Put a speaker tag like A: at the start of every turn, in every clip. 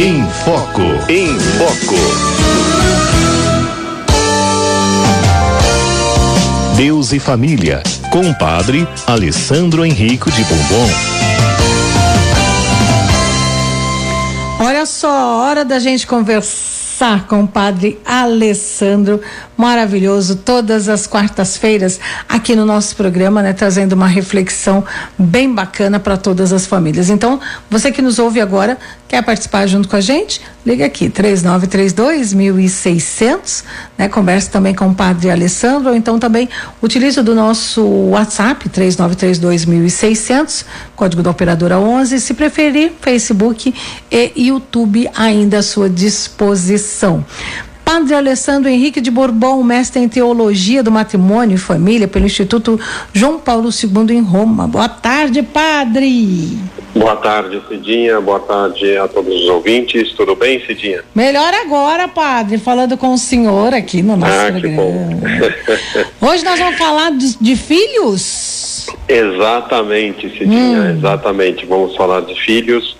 A: Em Foco. Em Foco. Deus e Família, com o padre Alessandro Henrico de Bombom.
B: Olha só, hora da gente conversar com o padre Alessandro, maravilhoso, todas as quartas-feiras aqui no nosso programa, né, trazendo uma reflexão bem bacana para todas as famílias. Então, você que nos ouve agora, quer participar junto com a gente? Liga aqui, 3932 1600, né? Converse também com o padre Alessandro, ou então também utilize do nosso WhatsApp, 3932 1600, código da operadora 11, se preferir, Facebook e YouTube ainda à sua disposição. Padre Alessandro Henrique de Bourbon, mestre em teologia do matrimônio e família pelo Instituto João Paulo II em Roma. Boa tarde, padre.
C: Boa tarde, Cidinha. Boa tarde a todos os ouvintes. Tudo bem, Cidinha?
B: Melhor agora, padre, falando com o senhor aqui no nosso
C: ah,
B: programa.
C: Que bom.
B: Hoje nós vamos falar de, de filhos.
C: Exatamente, Cidinha. Hum. Exatamente. Vamos falar de filhos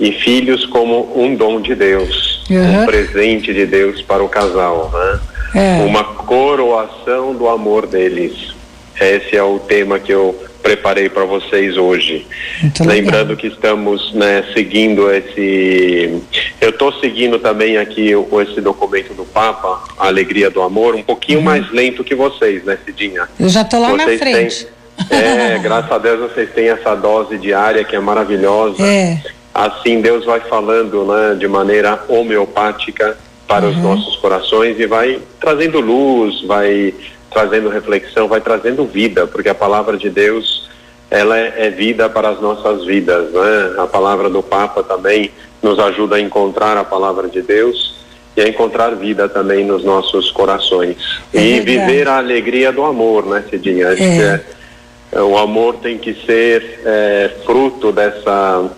C: e filhos como um dom de Deus, uhum. um presente de Deus para o casal, né? É. Uma coroação do amor deles. Esse é o tema que eu preparei para vocês hoje. Muito Lembrando legal. que estamos né, seguindo esse. Eu estou seguindo também aqui esse documento do Papa, a Alegria do Amor, um pouquinho uhum. mais lento que vocês, né, Cidinha?
B: Eu já estou lá vocês na frente.
C: Têm... É, graças a Deus vocês têm essa dose diária que é maravilhosa.
B: É
C: assim Deus vai falando né, de maneira homeopática para uhum. os nossos corações e vai trazendo luz, vai trazendo reflexão, vai trazendo vida, porque a palavra de Deus ela é, é vida para as nossas vidas, né? A palavra do Papa também nos ajuda a encontrar a palavra de Deus e a encontrar vida também nos nossos corações é e viver a alegria do amor, né, Cidinha? É. É, o amor tem que ser é, fruto dessa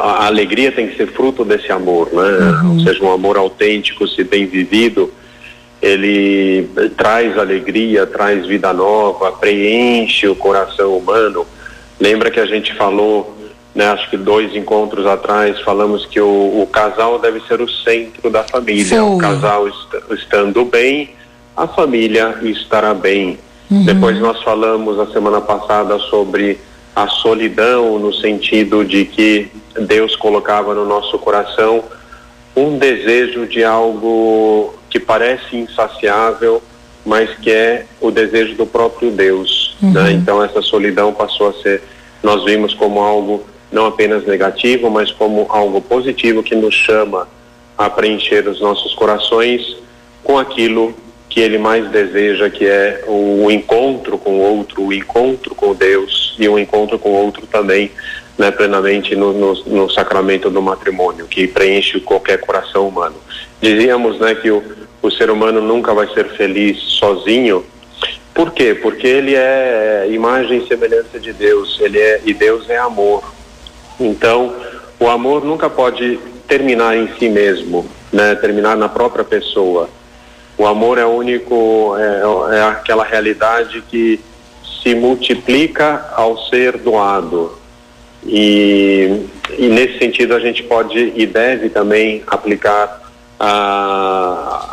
C: a alegria tem que ser fruto desse amor, né? Uhum. Ou seja, um amor autêntico, se bem vivido, ele traz alegria, traz vida nova, preenche o coração humano. Lembra que a gente falou, né, acho que dois encontros atrás, falamos que o, o casal deve ser o centro da família. O casal est estando bem, a família estará bem. Uhum. Depois nós falamos a semana passada sobre a solidão no sentido de que Deus colocava no nosso coração um desejo de algo que parece insaciável, mas que é o desejo do próprio Deus. Uhum. Né? Então essa solidão passou a ser, nós vimos como algo não apenas negativo, mas como algo positivo que nos chama a preencher os nossos corações com aquilo que ele mais deseja, que é o encontro com o outro, o encontro com Deus e o encontro com o outro também, né, plenamente no, no, no sacramento do matrimônio, que preenche qualquer coração humano. Dizíamos, né, que o, o ser humano nunca vai ser feliz sozinho. Por quê? Porque ele é imagem e semelhança de Deus, ele é e Deus é amor. Então, o amor nunca pode terminar em si mesmo, né, terminar na própria pessoa o amor é único, é, é aquela realidade que se multiplica ao ser doado. E, e, nesse sentido a gente pode e deve também aplicar a,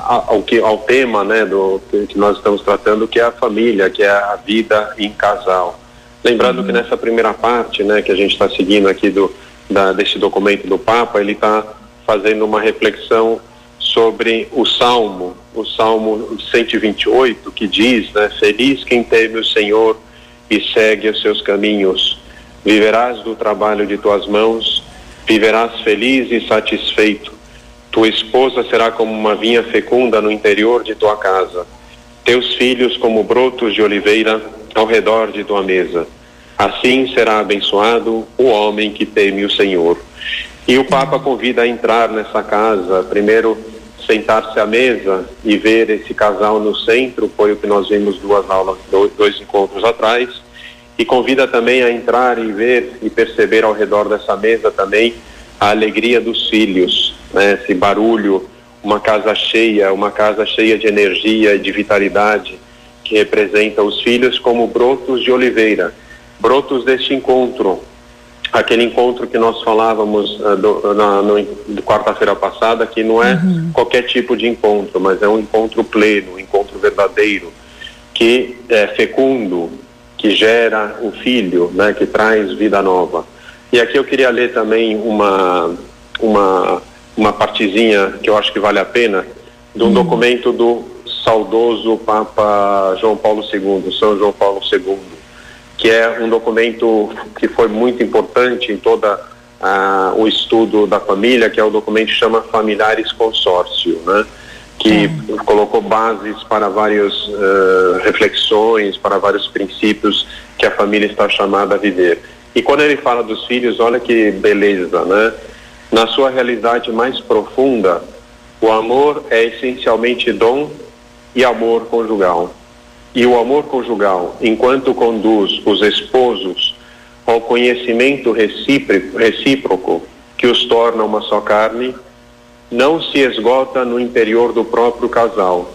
C: a, ao, que, ao tema né, do, que nós estamos tratando, que é a família, que é a vida em casal. Lembrando uhum. que nessa primeira parte né, que a gente está seguindo aqui do, da, desse documento do Papa, ele está fazendo uma reflexão sobre o Salmo, o Salmo 128, que diz, né, Feliz quem teme o Senhor e segue os seus caminhos. Viverás do trabalho de tuas mãos, viverás feliz e satisfeito. Tua esposa será como uma vinha fecunda no interior de tua casa. Teus filhos como brotos de oliveira ao redor de tua mesa. Assim será abençoado o homem que teme o Senhor. E o Papa convida a entrar nessa casa, primeiro sentar-se à mesa e ver esse casal no centro, foi o que nós vimos duas aulas, dois encontros atrás, e convida também a entrar e ver e perceber ao redor dessa mesa também a alegria dos filhos, né? esse barulho, uma casa cheia, uma casa cheia de energia e de vitalidade, que representa os filhos como brotos de oliveira, brotos deste encontro, aquele encontro que nós falávamos uh, do, na quarta-feira passada, que não é uhum. qualquer tipo de encontro, mas é um encontro pleno, um encontro verdadeiro, que é fecundo, que gera o filho, né, que traz vida nova. E aqui eu queria ler também uma uma uma partezinha que eu acho que vale a pena de um uhum. documento do saudoso Papa João Paulo II, São João Paulo II, que é um documento que foi muito importante em toda uh, o estudo da família, que é o documento que chama Familiares Consórcio, né? que uhum. colocou bases para várias uh, reflexões, para vários princípios que a família está chamada a viver. E quando ele fala dos filhos, olha que beleza, né? Na sua realidade mais profunda, o amor é essencialmente dom e amor conjugal. E o amor conjugal, enquanto conduz os esposos ao conhecimento recíproco que os torna uma só carne, não se esgota no interior do próprio casal,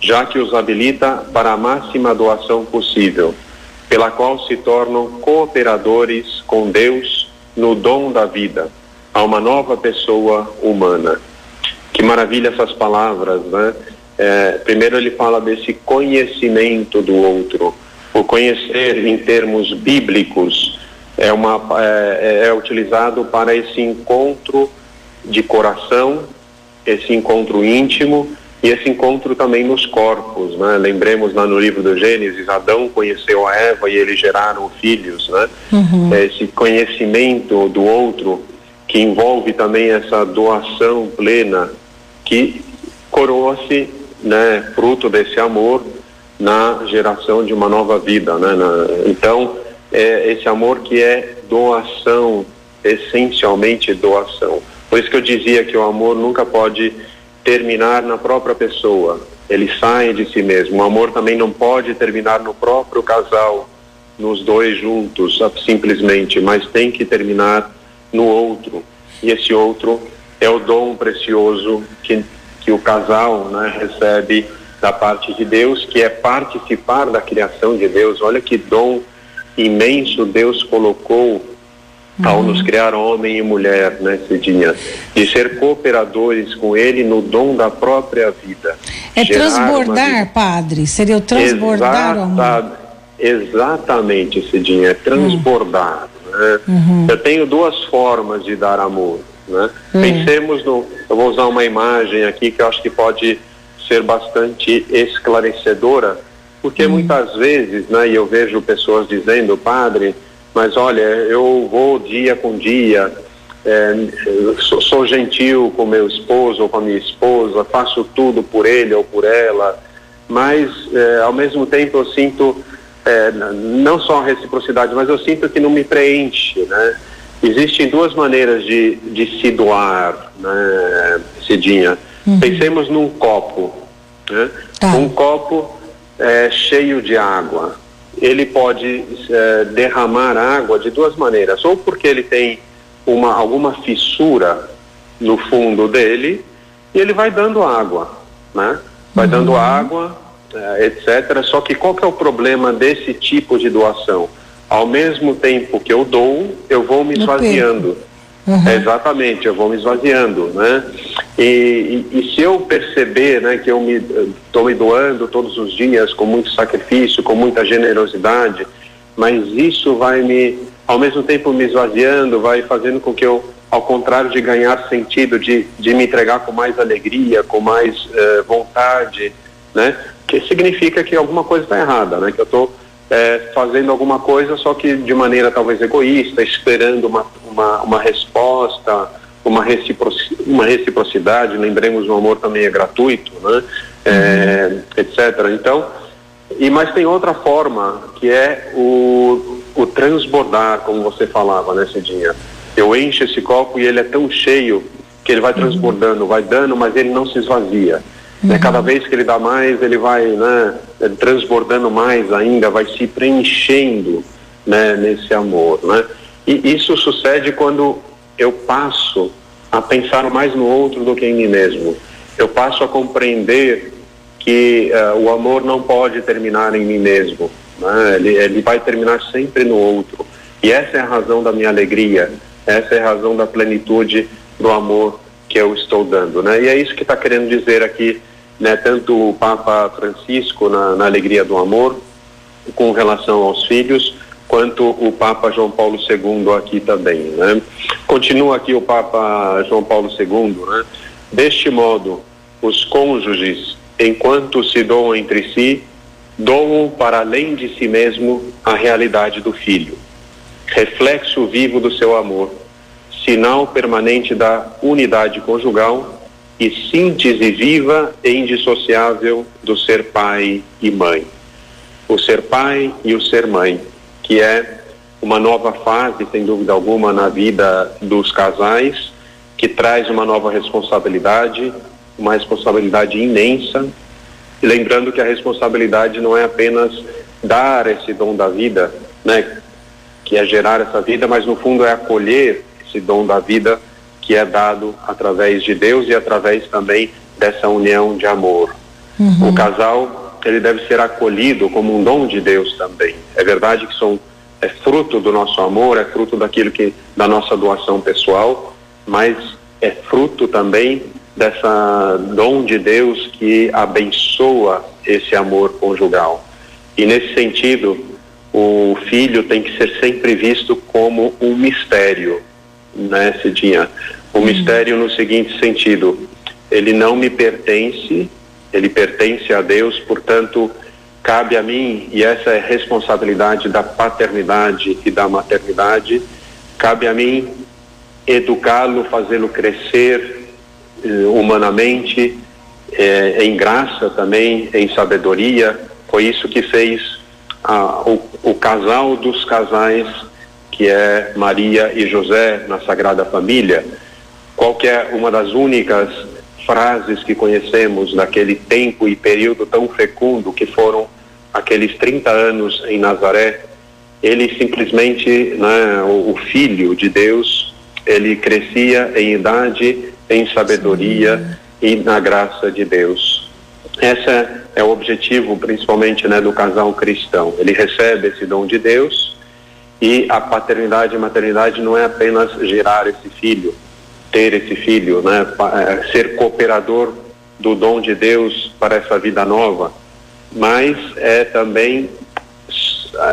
C: já que os habilita para a máxima doação possível, pela qual se tornam cooperadores com Deus no dom da vida a uma nova pessoa humana. Que maravilha essas palavras, né? É, primeiro ele fala desse conhecimento do outro. O conhecer em termos bíblicos é, uma, é, é utilizado para esse encontro de coração, esse encontro íntimo e esse encontro também nos corpos, né? Lembremos lá no livro do Gênesis, Adão conheceu a Eva e eles geraram filhos, né? Uhum. Esse conhecimento do outro que envolve também essa doação plena que coroa-se, né, fruto desse amor na geração de uma nova vida, né? Na, então, é esse amor que é doação, essencialmente doação. Por isso que eu dizia que o amor nunca pode terminar na própria pessoa. Ele sai de si mesmo. O amor também não pode terminar no próprio casal, nos dois juntos, simplesmente, mas tem que terminar no outro. E esse outro é o dom precioso que, que o casal né, recebe da parte de Deus, que é participar da criação de Deus. Olha que dom imenso Deus colocou ao uhum. nos criar homem e mulher, né, Cidinha? De ser cooperadores com Ele no dom da própria vida.
B: É transbordar, Padre? Seria o transbordar Exata, o amor?
C: Exatamente, Cidinha, é transbordar. Uhum. Né? Uhum. Eu tenho duas formas de dar amor. Né? Uhum. Pensemos no. Eu vou usar uma imagem aqui que eu acho que pode ser bastante esclarecedora, porque uhum. muitas vezes, né, e eu vejo pessoas dizendo, padre, mas olha, eu vou dia com dia, é, sou, sou, gentil com meu esposo ou com a minha esposa, faço tudo por ele ou por ela, mas é, ao mesmo tempo eu sinto é, não só a reciprocidade, mas eu sinto que não me preenche, né? Existem duas maneiras de, de se doar, né, Cidinha? Uhum. Pensemos num copo, né? Tá. Um copo é, cheio de água. Ele pode é, derramar água de duas maneiras, ou porque ele tem uma, alguma fissura no fundo dele e ele vai dando água, né? Vai uhum. dando água, é, etc. Só que qual que é o problema desse tipo de doação? Ao mesmo tempo que eu dou, eu vou me esvaziando. Uhum. É, exatamente, eu vou me esvaziando, né? E, e, e se eu perceber, né, que eu me estou me doando todos os dias com muito sacrifício, com muita generosidade, mas isso vai me, ao mesmo tempo me esvaziando, vai fazendo com que eu, ao contrário de ganhar sentido, de, de me entregar com mais alegria, com mais uh, vontade, né? Que significa que alguma coisa está errada, né? Que eu estou é, fazendo alguma coisa, só que de maneira talvez egoísta, esperando uma, uma, uma resposta, uma, uma reciprocidade, lembremos o amor também é gratuito, né? É, uhum. etc. Então, e mas tem outra forma que é o, o transbordar, como você falava, né, Cidinha? Eu encho esse copo e ele é tão cheio que ele vai transbordando, vai dando, mas ele não se esvazia. Né? Uhum. Cada vez que ele dá mais, ele vai né, transbordando mais ainda, vai se preenchendo né, nesse amor. Né? E isso sucede quando eu passo a pensar mais no outro do que em mim mesmo. Eu passo a compreender que uh, o amor não pode terminar em mim mesmo. Né? Ele, ele vai terminar sempre no outro. E essa é a razão da minha alegria, essa é a razão da plenitude do amor que eu estou dando, né? E é isso que está querendo dizer aqui, né? Tanto o Papa Francisco na, na alegria do amor, com relação aos filhos, quanto o Papa João Paulo II aqui também, né? Continua aqui o Papa João Paulo II, né? Deste modo, os cônjuges, enquanto se doam entre si, doam para além de si mesmo a realidade do filho, reflexo vivo do seu amor, sinal permanente da unidade conjugal e síntese viva e indissociável do ser pai e mãe. O ser pai e o ser mãe, que é uma nova fase, sem dúvida alguma, na vida dos casais, que traz uma nova responsabilidade, uma responsabilidade imensa. E lembrando que a responsabilidade não é apenas dar esse dom da vida, né, que é gerar essa vida, mas no fundo é acolher esse dom da vida que é dado através de Deus e através também dessa união de amor. Uhum. O casal, ele deve ser acolhido como um dom de Deus também. É verdade que são é fruto do nosso amor, é fruto daquilo que da nossa doação pessoal, mas é fruto também dessa dom de Deus que abençoa esse amor conjugal. E nesse sentido, o filho tem que ser sempre visto como um mistério, né, Cidinha? Uhum. mistério no seguinte sentido: ele não me pertence, ele pertence a Deus, portanto, cabe a mim, e essa é responsabilidade da paternidade e da maternidade, cabe a mim educá-lo, fazê-lo crescer eh, humanamente, eh, em graça também, em sabedoria. Foi isso que fez ah, o, o casal dos casais, que é Maria e José na Sagrada Família. Qual que é uma das únicas frases que conhecemos daquele tempo e período tão fecundo que foram aqueles 30 anos em Nazaré, ele simplesmente, né, o, filho de Deus, ele crescia em idade, em sabedoria e na graça de Deus. Esse é o objetivo, principalmente, né, do casal cristão. Ele recebe esse dom de Deus e a paternidade e maternidade não é apenas gerar esse filho, ter esse filho, né, é, ser cooperador do dom de Deus para essa vida nova, mas é também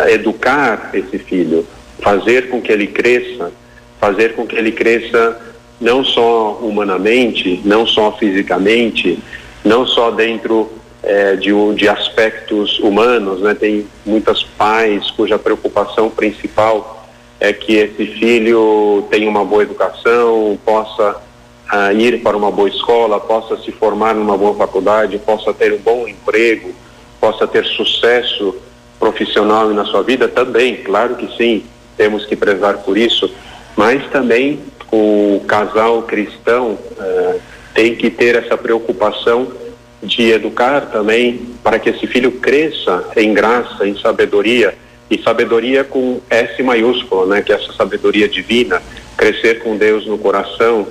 C: educar esse filho, fazer com que ele cresça, fazer com que ele cresça não só humanamente, não só fisicamente, não só dentro é, de, de aspectos humanos, né? Tem muitas pais cuja preocupação principal é que esse filho tenha uma boa educação, possa uh, ir para uma boa escola, possa se formar numa boa faculdade, possa ter um bom emprego, possa ter sucesso profissional na sua vida também, claro que sim, temos que prezar por isso, mas também o casal cristão uh, tem que ter essa preocupação de educar também para que esse filho cresça em graça, em sabedoria, e sabedoria com S maiúsculo, né, que é essa sabedoria divina, crescer com Deus no coração.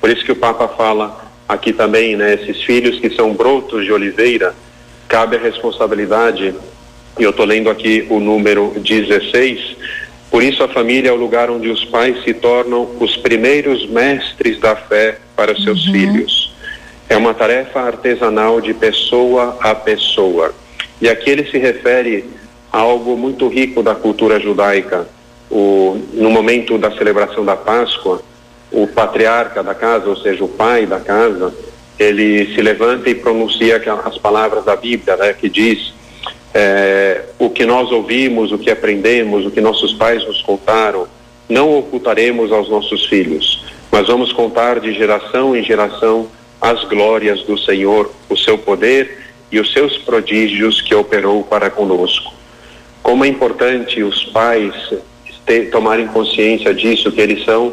C: Por isso que o Papa fala aqui também, né, esses filhos que são brotos de oliveira, cabe a responsabilidade, e eu estou lendo aqui o número 16, por isso a família é o lugar onde os pais se tornam os primeiros mestres da fé para seus uhum. filhos. É uma tarefa artesanal de pessoa a pessoa. E aqui ele se refere algo muito rico da cultura judaica. O, no momento da celebração da Páscoa, o patriarca da casa, ou seja, o pai da casa, ele se levanta e pronuncia as palavras da Bíblia, né, que diz é, o que nós ouvimos, o que aprendemos, o que nossos pais nos contaram, não ocultaremos aos nossos filhos, mas vamos contar de geração em geração as glórias do Senhor, o seu poder e os seus prodígios que operou para conosco. Como é importante os pais ter, tomarem consciência disso, que eles são,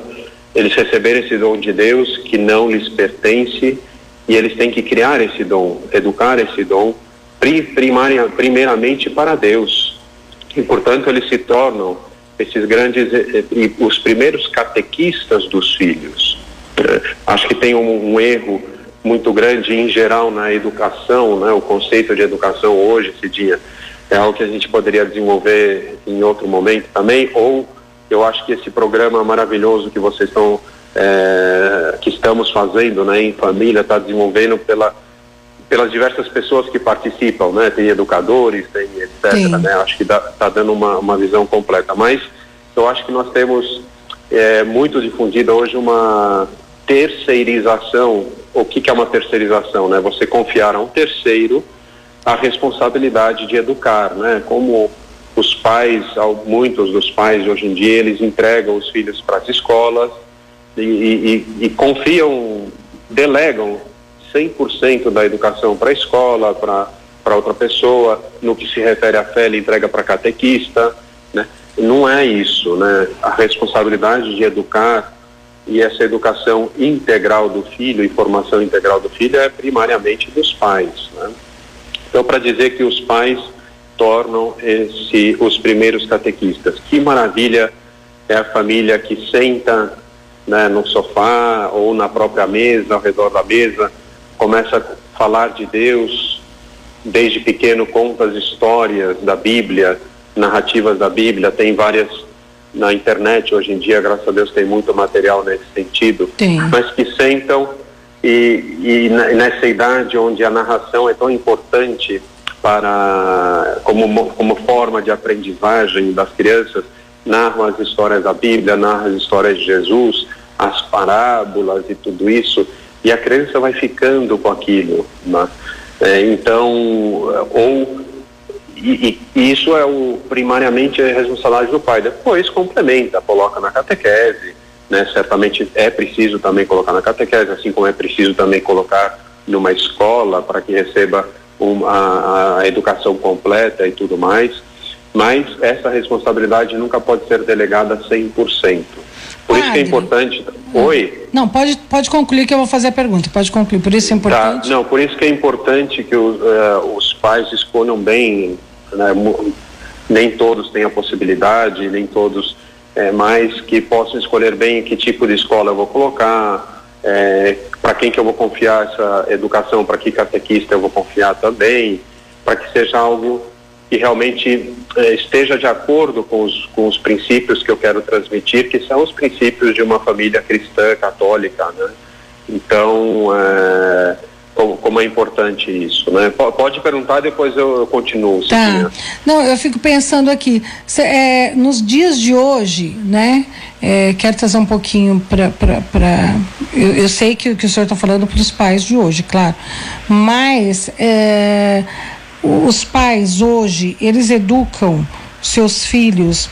C: eles receberam esse dom de Deus que não lhes pertence e eles têm que criar esse dom, educar esse dom, primaria, primeiramente para Deus. E, portanto, eles se tornam esses grandes, eh, eh, os primeiros catequistas dos filhos. Acho que tem um, um erro muito grande em geral na educação, né? O conceito de educação hoje, dia, é algo que a gente poderia desenvolver em outro momento também, ou eu acho que esse programa maravilhoso que vocês estão é, que estamos fazendo né, em família, está desenvolvendo pela, pelas diversas pessoas que participam, né? Tem educadores, tem etc. Né? Acho que está dando uma, uma visão completa. Mas eu acho que nós temos é, muito difundida hoje uma terceirização. O que, que é uma terceirização? Né? Você confiar a um terceiro a responsabilidade de educar, né? Como os pais, muitos dos pais hoje em dia, eles entregam os filhos para as escolas, e, e, e confiam, delegam 100% da educação para a escola, para outra pessoa, no que se refere à fé, ele entrega para catequista, né? Não é isso, né? A responsabilidade de educar e essa educação integral do filho e formação integral do filho é primariamente dos pais, né? Então, para dizer que os pais tornam esse, os primeiros catequistas. Que maravilha é a família que senta né, no sofá ou na própria mesa, ao redor da mesa, começa a falar de Deus, desde pequeno conta as histórias da Bíblia, narrativas da Bíblia, tem várias na internet hoje em dia, graças a Deus tem muito material nesse sentido,
B: tem.
C: mas que sentam e, e nessa idade onde a narração é tão importante para como, como forma de aprendizagem das crianças, narram as histórias da Bíblia, narram as histórias de Jesus, as parábolas e tudo isso, e a criança vai ficando com aquilo. Né? É, então, ou e, e, isso é o primariamente a responsabilidade do pai. Depois complementa, coloca na catequese, né? Certamente é preciso também colocar na catequese, assim como é preciso também colocar numa escola para que receba uma, a, a educação completa e tudo mais mas essa responsabilidade nunca pode ser delegada 100%. Por isso que é importante. Oi?
B: Não, pode, pode concluir que eu vou fazer a pergunta. Pode concluir. Por isso é tá, importante.
C: Tá, não, por isso que é importante que os, uh, os pais escolham bem. Né, nem todos têm a possibilidade, nem todos, é, mas que possam escolher bem que tipo de escola eu vou colocar, é, para quem que eu vou confiar essa educação, para que catequista eu vou confiar também, para que seja algo que realmente eh, esteja de acordo com os, com os princípios que eu quero transmitir, que são os princípios de uma família cristã católica, né? Então, é, como, como, é importante isso, né? Pode perguntar, depois eu, eu continuo.
B: Tá. Não, eu fico pensando aqui, cê, é, nos dias de hoje, né? É, quero trazer um pouquinho para. Eu, eu sei que, que o senhor está falando para os pais de hoje, claro, mas é, os pais hoje, eles educam seus filhos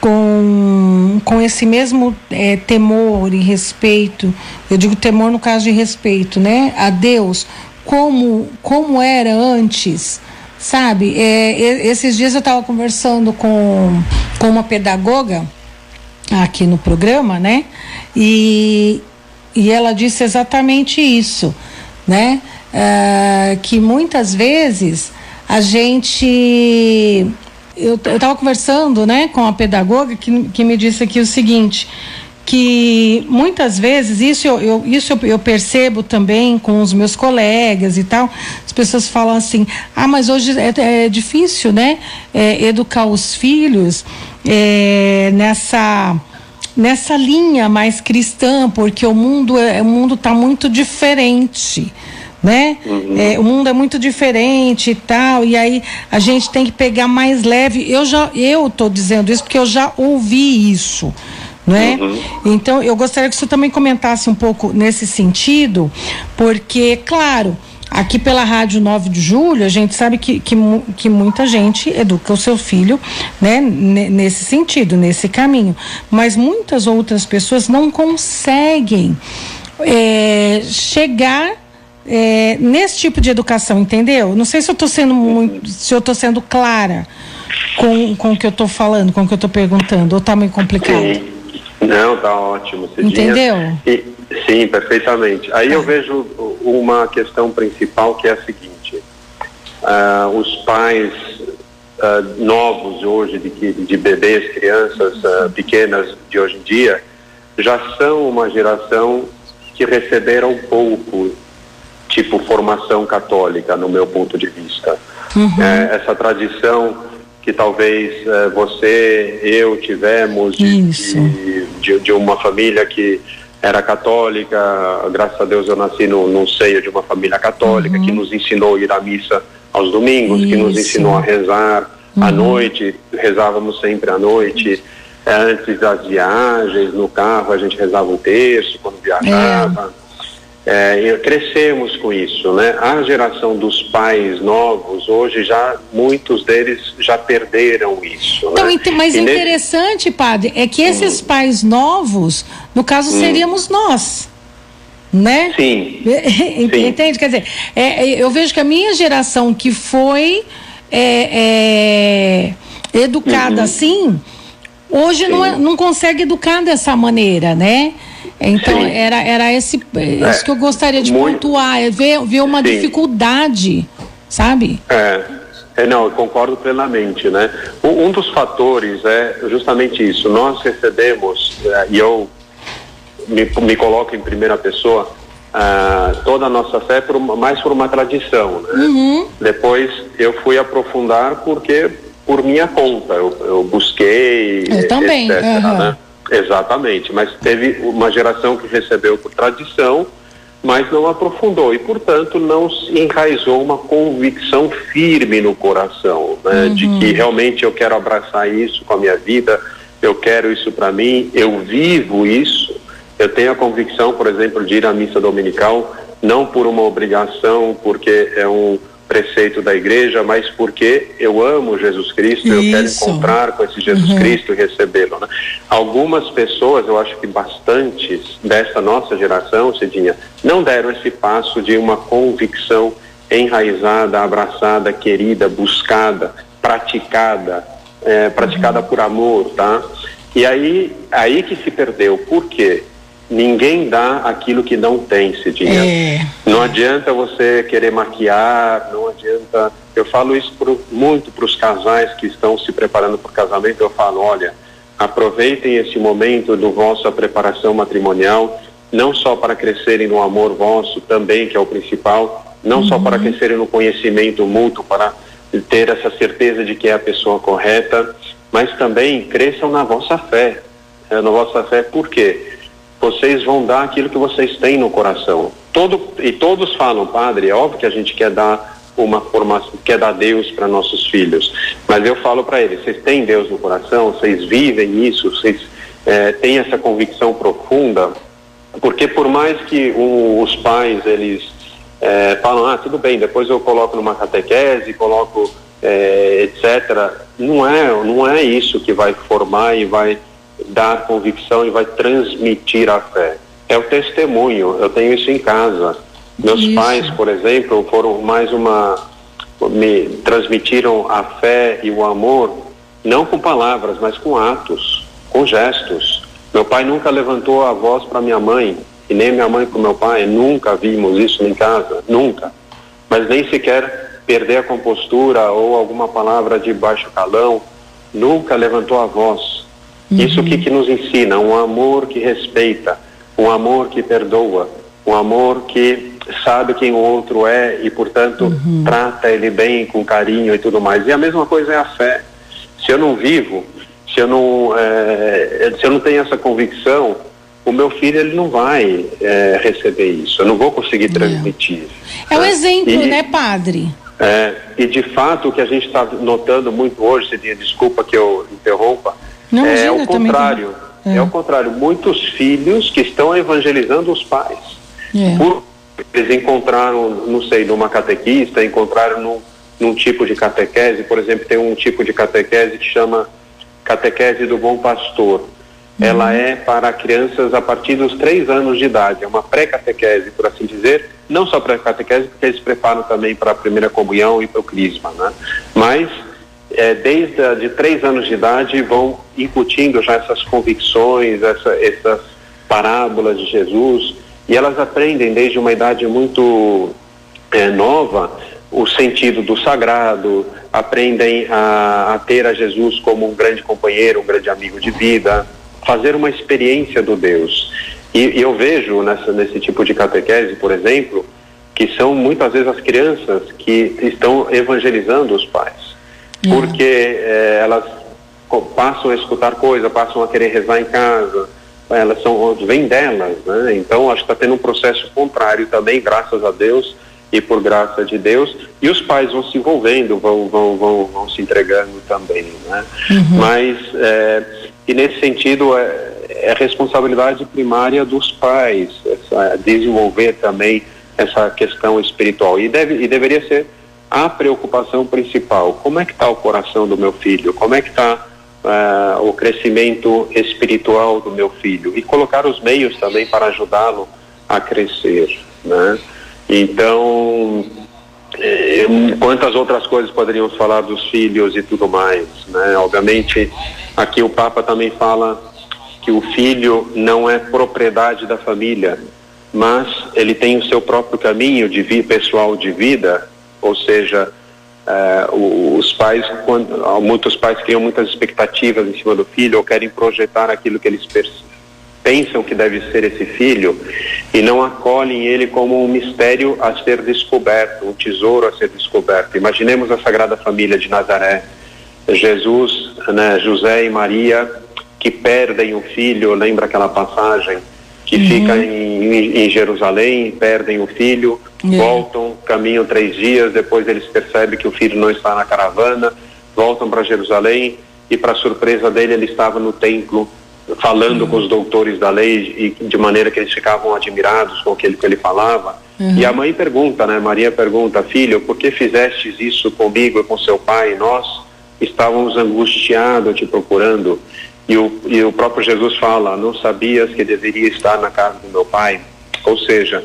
B: com, com esse mesmo é, temor e respeito, eu digo temor no caso de respeito, né? A Deus, como, como era antes, sabe? É, esses dias eu estava conversando com, com uma pedagoga aqui no programa, né? E, e ela disse exatamente isso, né? É, que muitas vezes a gente eu estava conversando né, com a pedagoga que, que me disse aqui o seguinte que muitas vezes isso eu, eu, isso eu, percebo também com os meus colegas e tal as pessoas falam assim ah mas hoje é, é difícil né é, educar os filhos é, nessa nessa linha mais cristã porque o mundo é, o mundo está muito diferente né? Uhum. É, o mundo é muito diferente e tal, e aí a gente tem que pegar mais leve. Eu já, eu tô dizendo isso porque eu já ouvi isso. Né? Uhum. Então, eu gostaria que você também comentasse um pouco nesse sentido, porque, claro, aqui pela Rádio 9 de Julho, a gente sabe que, que, que muita gente educa o seu filho né, nesse sentido, nesse caminho, mas muitas outras pessoas não conseguem é, chegar é, nesse tipo de educação, entendeu? Não sei se eu estou sendo muito, se eu estou sendo clara com, com o que eu estou falando, com o que eu estou perguntando, ou está meio complicado?
C: Sim. Não, tá ótimo.
B: Cidinha. Entendeu?
C: E, sim, perfeitamente. Aí eu tá. vejo uma questão principal que é a seguinte: uh, os pais uh, novos hoje, de, de bebês, crianças uh, pequenas de hoje em dia, já são uma geração que receberam pouco tipo formação católica, no meu ponto de vista. Uhum. É, essa tradição que talvez é, você, eu tivemos de, de, de, de, uma família que era católica, graças a Deus eu nasci no, no seio de uma família católica uhum. que nos ensinou a ir à missa aos domingos, Isso. que nos ensinou a rezar uhum. à noite, rezávamos sempre à noite. É, antes das viagens, no carro a gente rezava um terço quando viajava. É. É, crescemos com isso, né? A geração dos pais novos, hoje já muitos deles já perderam isso.
B: Então,
C: né?
B: mas e interessante, padre, é que esses hum. pais novos, no caso, hum. seríamos nós. Né?
C: Sim.
B: Entende? Sim. Quer dizer, é, é, eu vejo que a minha geração que foi é, é educada uhum. assim, hoje não, é, não consegue educar dessa maneira, né? Então, era, era esse, é, isso que eu gostaria de muito, pontuar, é ver, ver uma sim. dificuldade, sabe?
C: É, é, não, eu concordo plenamente, né? Um, um, dos fatores é justamente isso. Nós recebemos, é, e eu me, me coloco em primeira pessoa, uh, toda a nossa fé por mais por uma tradição, né? Uhum. Depois eu fui aprofundar porque por minha conta, eu, eu busquei,
B: eu também, etc, uhum. né?
C: Exatamente, mas teve uma geração que recebeu por tradição, mas não aprofundou e, portanto, não se enraizou uma convicção firme no coração, né, uhum. de que realmente eu quero abraçar isso com a minha vida, eu quero isso para mim, eu vivo isso. Eu tenho a convicção, por exemplo, de ir à missa dominical, não por uma obrigação, porque é um preceito da igreja, mas porque eu amo Jesus Cristo, Isso. eu quero encontrar com esse Jesus uhum. Cristo e recebê-lo. Né? Algumas pessoas, eu acho que bastantes dessa nossa geração, Cidinha, não deram esse passo de uma convicção enraizada, abraçada, querida, buscada, praticada, é, praticada uhum. por amor, tá? E aí, aí que se perdeu. Por quê? Ninguém dá aquilo que não tem, Cidinha. É. Não adianta você querer maquiar, não adianta. Eu falo isso pro, muito para os casais que estão se preparando para o casamento. Eu falo: olha, aproveitem esse momento do vossa preparação matrimonial, não só para crescerem no amor vosso, também, que é o principal, não uhum. só para uhum. crescerem no conhecimento mútuo, para ter essa certeza de que é a pessoa correta, mas também cresçam na vossa fé. É, na vossa fé, por quê? Vocês vão dar aquilo que vocês têm no coração. Todo, e todos falam, padre, é óbvio que a gente quer dar uma formação, quer dar Deus para nossos filhos. Mas eu falo para eles, vocês têm Deus no coração, vocês vivem isso, vocês é, têm essa convicção profunda, porque por mais que um, os pais, eles é, falam, ah, tudo bem, depois eu coloco numa catequese, coloco, é, etc., não é, não é isso que vai formar e vai dar convicção e vai transmitir a fé. É o testemunho, eu tenho isso em casa. Meus isso. pais, por exemplo, foram mais uma. me transmitiram a fé e o amor, não com palavras, mas com atos, com gestos. Meu pai nunca levantou a voz para minha mãe, e nem minha mãe com meu pai, nunca vimos isso em casa, nunca. Mas nem sequer perder a compostura ou alguma palavra de baixo calão, nunca levantou a voz. Uhum. Isso que, que nos ensina? Um amor que respeita, um amor que perdoa, um amor que sabe quem o outro é e, portanto, uhum. trata ele bem, com carinho e tudo mais. E a mesma coisa é a fé. Se eu não vivo, se eu não, é, se eu não tenho essa convicção, o meu filho ele não vai é, receber isso. Eu não vou conseguir é. transmitir.
B: É o né? exemplo, e, né, padre?
C: É, e de fato o que a gente está notando muito hoje, Cidinha, desculpa que eu interrompa, não, é o contrário. É. é. o contrário. Muitos filhos que estão evangelizando os pais. É. Por, eles encontraram, não sei, numa catequista, encontraram num, num tipo de catequese, por exemplo, tem um tipo de catequese que chama catequese do bom pastor. Uhum. Ela é para crianças a partir dos três anos de idade, é uma pré-catequese, por assim dizer, não só pré-catequese, porque eles preparam também para a primeira comunhão e para o crisma, né? Mas é, desde a, de três anos de idade vão incutindo já essas convicções, essa, essas parábolas de Jesus, e elas aprendem desde uma idade muito é, nova o sentido do sagrado, aprendem a, a, ter a Jesus como um grande companheiro, um grande amigo de vida, fazer uma experiência do Deus. E, e eu vejo nessa, nesse tipo de catequese, por exemplo, que são muitas vezes as crianças que estão evangelizando os pais. Porque é, elas passam a escutar coisas, passam a querer rezar em casa, elas são vem delas, né? Então acho que está tendo um processo contrário também, graças a Deus e por graça de Deus, e os pais vão se envolvendo, vão vão vão, vão se entregando também, né? Uhum. Mas é, e nesse sentido é, é responsabilidade primária dos pais essa, desenvolver também essa questão espiritual e deve e deveria ser a preocupação principal. Como é que está o coração do meu filho? Como é que está uh, o crescimento espiritual do meu filho? E colocar os meios também para ajudá-lo a crescer, né? Então, eh, quantas outras coisas poderíamos falar dos filhos e tudo mais, né? Obviamente, aqui o Papa também fala que o filho não é propriedade da família, mas ele tem o seu próprio caminho de vida pessoal de vida, ou seja, uh, os pais, quando, muitos pais criam muitas expectativas em cima do filho ou querem projetar aquilo que eles pensam que deve ser esse filho e não acolhem ele como um mistério a ser descoberto, um tesouro a ser descoberto. Imaginemos a Sagrada Família de Nazaré, Jesus, né, José e Maria que perdem o filho, lembra aquela passagem? que uhum. fica em, em, Jerusalém, perdem o filho, uhum. voltam, caminham três dias, depois eles percebem que o filho não está na caravana, voltam para Jerusalém e, para surpresa dele, ele estava no templo falando uhum. com os doutores da lei e de maneira que eles ficavam admirados com aquilo que ele falava. Uhum. E a mãe pergunta, né? Maria pergunta, filho, por que fizestes isso comigo e com seu pai? Nós estávamos angustiados te procurando. E o, e o próprio Jesus fala: Não sabias que deveria estar na casa do meu pai? Ou seja,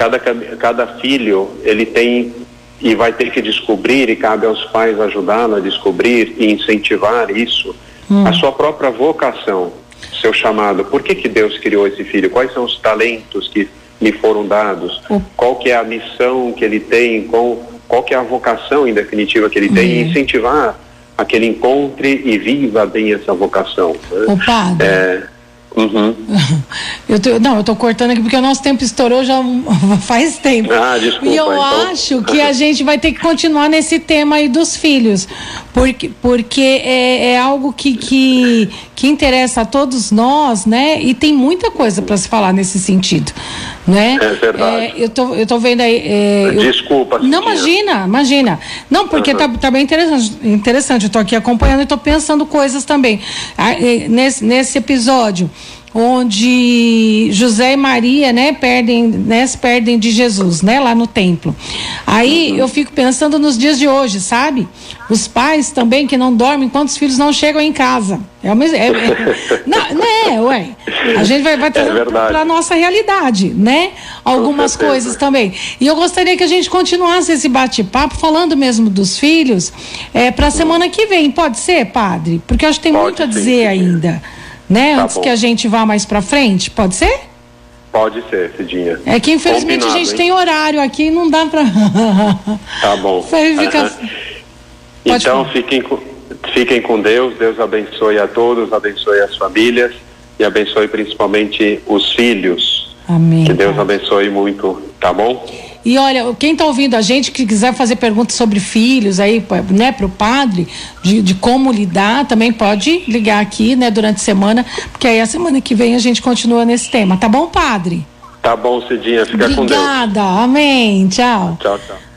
C: cada, cada filho ele tem e vai ter que descobrir, e cabe aos pais ajudá-lo a descobrir e incentivar isso, hum. a sua própria vocação, seu chamado. Por que, que Deus criou esse filho? Quais são os talentos que lhe foram dados? Hum. Qual que é a missão que ele tem? Qual, qual que é a vocação, em definitiva, que ele tem? E hum. incentivar a que ele encontre e viva bem essa vocação. Né?
B: O padre. É,
C: Uhum.
B: Eu tô, não, eu estou cortando aqui porque o nosso tempo estourou já faz tempo.
C: Ah, desculpa.
B: E eu então... acho que a gente vai ter que continuar nesse tema aí dos filhos, porque, porque é, é algo que, que, que interessa a todos nós, né? E tem muita coisa para se falar nesse sentido né?
C: É verdade.
B: É, eu, tô, eu tô vendo aí. É,
C: Desculpa.
B: Eu, não, imagina, imagina. Não, porque uhum. tá, tá bem interessante, interessante. Eu tô aqui acompanhando e tô pensando coisas também. Ah, nesse, nesse episódio onde José e Maria, né, perdem, né, se perdem de Jesus, né, lá no templo. Aí eu fico pensando nos dias de hoje, sabe? Os pais também que não dormem enquanto os filhos não chegam em casa. É, uma, é, é não, né, ué. A gente vai, vai trazer é para a nossa realidade, né? Algumas coisas também. E eu gostaria que a gente continuasse esse bate-papo falando mesmo dos filhos é, para a semana que vem. Pode ser, padre? Porque eu acho que tem Pode muito a dizer sim, ainda né? Tá Antes bom. que a gente vá mais para frente, pode ser?
C: Pode ser, Cidinha.
B: É que infelizmente Combinado, a gente hein? tem horário aqui e não dá para.
C: tá bom.
B: Fica...
C: Então fiquem com, fiquem com Deus, Deus abençoe a todos, abençoe as famílias e abençoe principalmente os filhos.
B: Amém.
C: Que Deus abençoe muito, tá bom?
B: E olha, quem está ouvindo a gente que quiser fazer perguntas sobre filhos aí, né, para o padre, de, de, como lidar, também pode ligar aqui, né, durante a semana, porque aí a semana que vem a gente continua nesse tema. Tá bom, padre?
C: Tá bom, Cidinha. Fica Obrigada. com Deus.
B: Obrigada. Amém. Tchau.
C: Tchau, tchau.